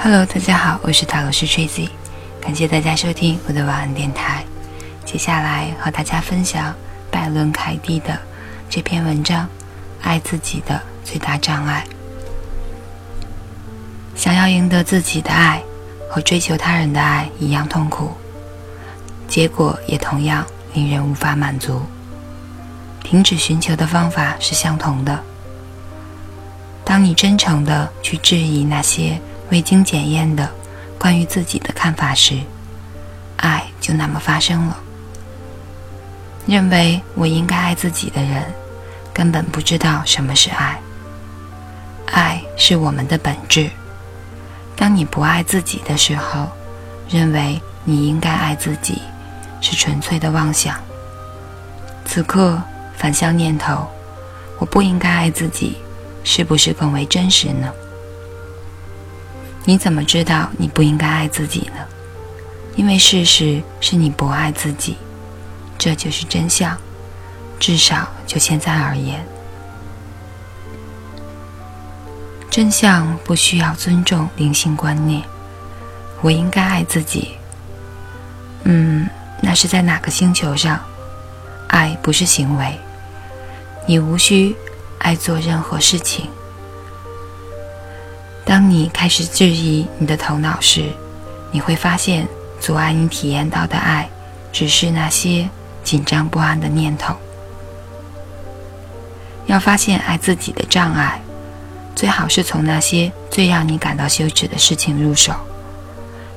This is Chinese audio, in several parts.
Hello，大家好，我是塔罗师 Tracy，感谢大家收听我的晚安电台。接下来和大家分享拜伦·凯蒂的这篇文章《爱自己的最大障碍》。想要赢得自己的爱和追求他人的爱一样痛苦，结果也同样令人无法满足。停止寻求的方法是相同的。当你真诚的去质疑那些。未经检验的关于自己的看法时，爱就那么发生了。认为我应该爱自己的人，根本不知道什么是爱。爱是我们的本质。当你不爱自己的时候，认为你应该爱自己，是纯粹的妄想。此刻反向念头，我不应该爱自己，是不是更为真实呢？你怎么知道你不应该爱自己呢？因为事实是你不爱自己，这就是真相。至少就现在而言，真相不需要尊重灵性观念。我应该爱自己。嗯，那是在哪个星球上？爱不是行为，你无需爱做任何事情。当你开始质疑你的头脑时，你会发现阻碍你体验到的爱，只是那些紧张不安的念头。要发现爱自己的障碍，最好是从那些最让你感到羞耻的事情入手。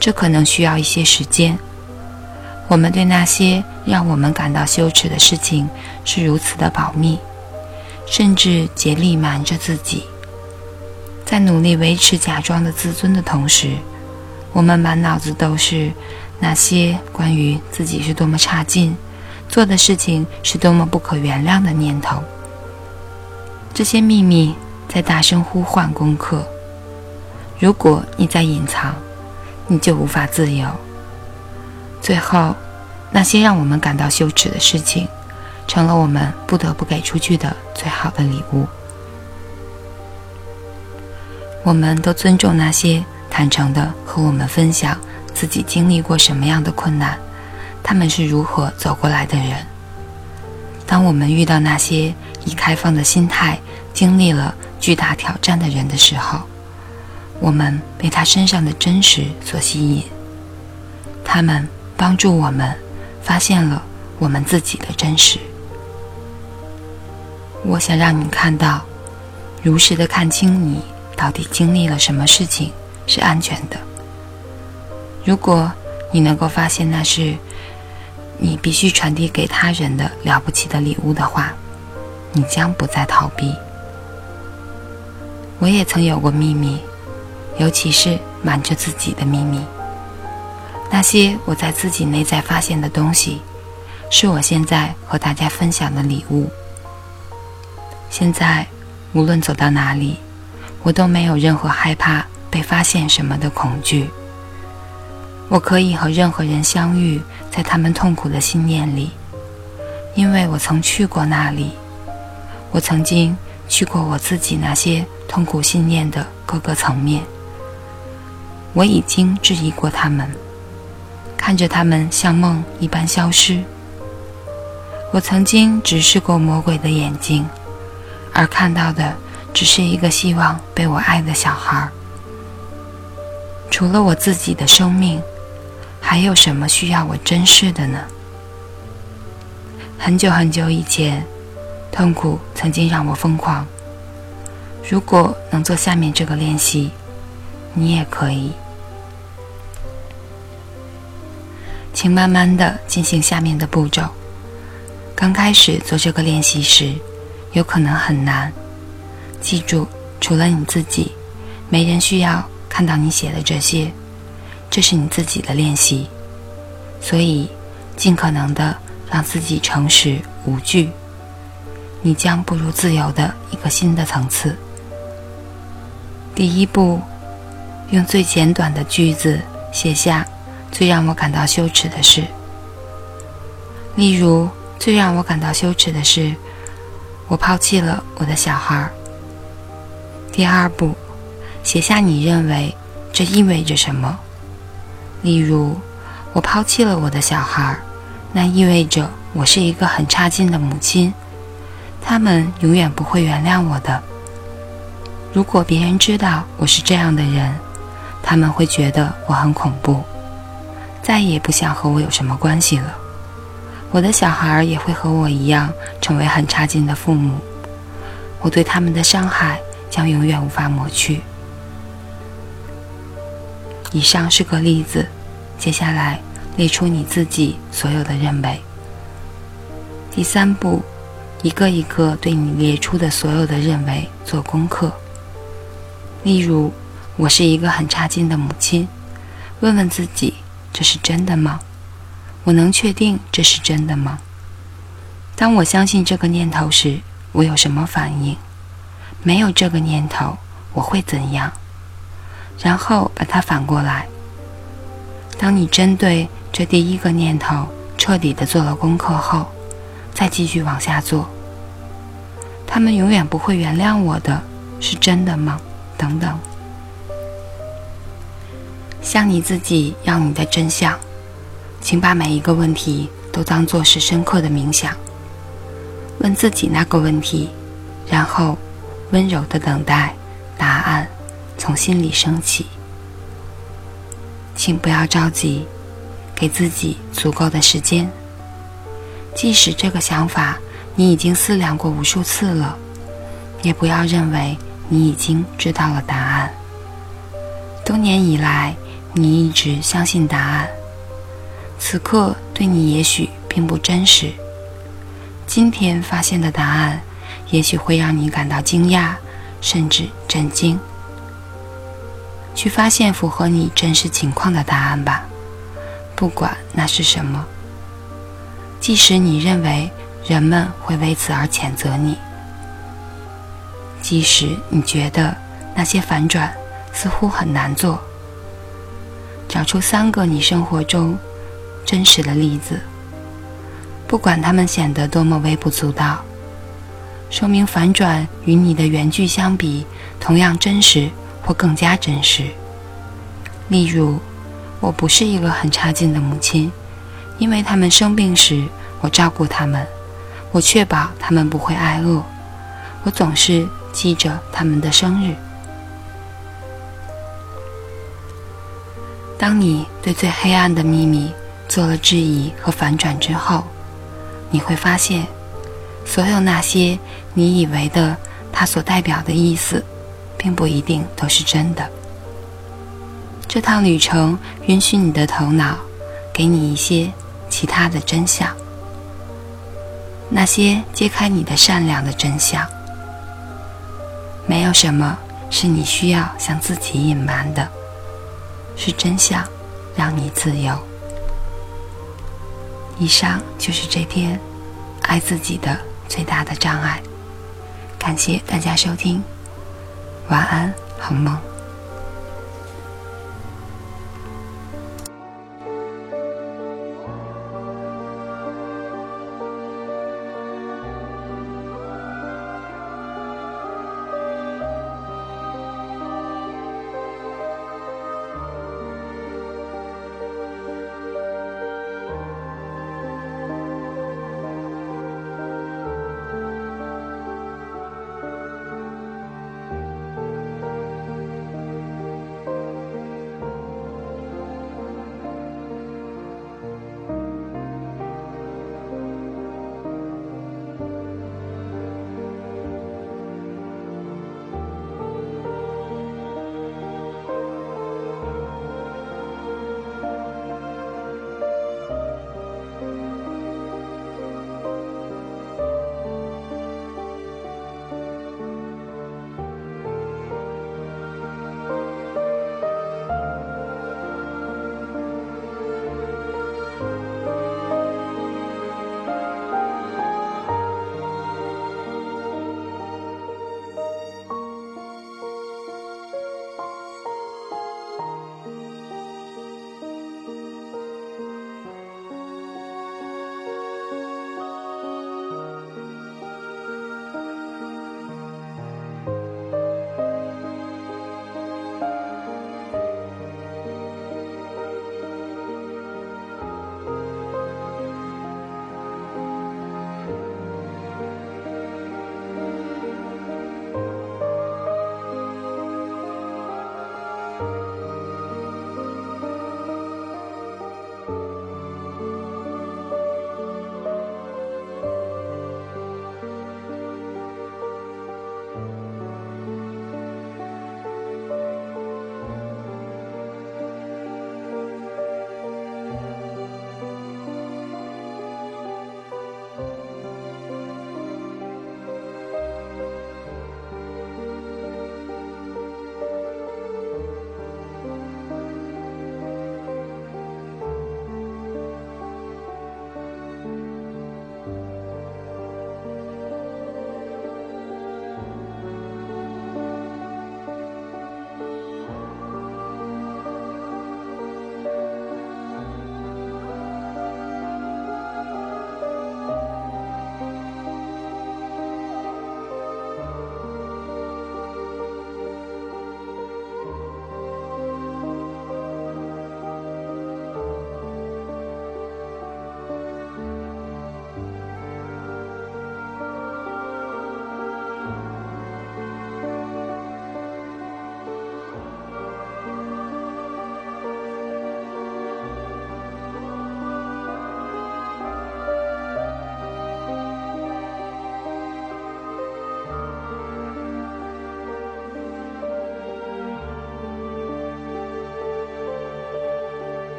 这可能需要一些时间。我们对那些让我们感到羞耻的事情是如此的保密，甚至竭力瞒着自己。在努力维持假装的自尊的同时，我们满脑子都是那些关于自己是多么差劲、做的事情是多么不可原谅的念头。这些秘密在大声呼唤功课。如果你在隐藏，你就无法自由。最后，那些让我们感到羞耻的事情，成了我们不得不给出去的最好的礼物。我们都尊重那些坦诚的和我们分享自己经历过什么样的困难，他们是如何走过来的人。当我们遇到那些以开放的心态经历了巨大挑战的人的时候，我们被他身上的真实所吸引。他们帮助我们发现了我们自己的真实。我想让你看到，如实的看清你。到底经历了什么事情是安全的？如果你能够发现那是你必须传递给他人的了不起的礼物的话，你将不再逃避。我也曾有过秘密，尤其是瞒着自己的秘密。那些我在自己内在发现的东西，是我现在和大家分享的礼物。现在，无论走到哪里。我都没有任何害怕被发现什么的恐惧。我可以和任何人相遇在他们痛苦的信念里，因为我曾去过那里。我曾经去过我自己那些痛苦信念的各个层面。我已经质疑过他们，看着他们像梦一般消失。我曾经直视过魔鬼的眼睛，而看到的。只是一个希望被我爱的小孩。除了我自己的生命，还有什么需要我珍视的呢？很久很久以前，痛苦曾经让我疯狂。如果能做下面这个练习，你也可以。请慢慢的进行下面的步骤。刚开始做这个练习时，有可能很难。记住，除了你自己，没人需要看到你写的这些。这是你自己的练习，所以尽可能的让自己诚实无惧。你将步入自由的一个新的层次。第一步，用最简短的句子写下最让我感到羞耻的事。例如，最让我感到羞耻的是，我抛弃了我的小孩。第二步，写下你认为这意味着什么。例如，我抛弃了我的小孩，那意味着我是一个很差劲的母亲，他们永远不会原谅我的。如果别人知道我是这样的人，他们会觉得我很恐怖，再也不想和我有什么关系了。我的小孩也会和我一样成为很差劲的父母，我对他们的伤害将永远无法抹去。以上是个例子，接下来列出你自己所有的认为。第三步，一个一个对你列出的所有的认为做功课。例如，我是一个很差劲的母亲，问问自己，这是真的吗？我能确定这是真的吗？当我相信这个念头时，我有什么反应？没有这个念头，我会怎样？然后把它反过来。当你针对这第一个念头彻底的做了功课后，再继续往下做。他们永远不会原谅我的，是真的吗？等等。向你自己要你的真相。请把每一个问题都当作是深刻的冥想，问自己那个问题，然后温柔的等待答案从心里升起。请不要着急，给自己足够的时间。即使这个想法你已经思量过无数次了，也不要认为你已经知道了答案。多年以来，你一直相信答案。此刻对你也许并不真实。今天发现的答案，也许会让你感到惊讶，甚至震惊。去发现符合你真实情况的答案吧，不管那是什么。即使你认为人们会为此而谴责你，即使你觉得那些反转似乎很难做，找出三个你生活中。真实的例子，不管它们显得多么微不足道，说明反转与你的原句相比同样真实或更加真实。例如，我不是一个很差劲的母亲，因为他们生病时我照顾他们，我确保他们不会挨饿，我总是记着他们的生日。当你对最黑暗的秘密。做了质疑和反转之后，你会发现，所有那些你以为的它所代表的意思，并不一定都是真的。这趟旅程允许你的头脑给你一些其他的真相，那些揭开你的善良的真相。没有什么是你需要向自己隐瞒的，是真相让你自由。以上就是这篇爱自己的最大的障碍。感谢大家收听，晚安，好梦。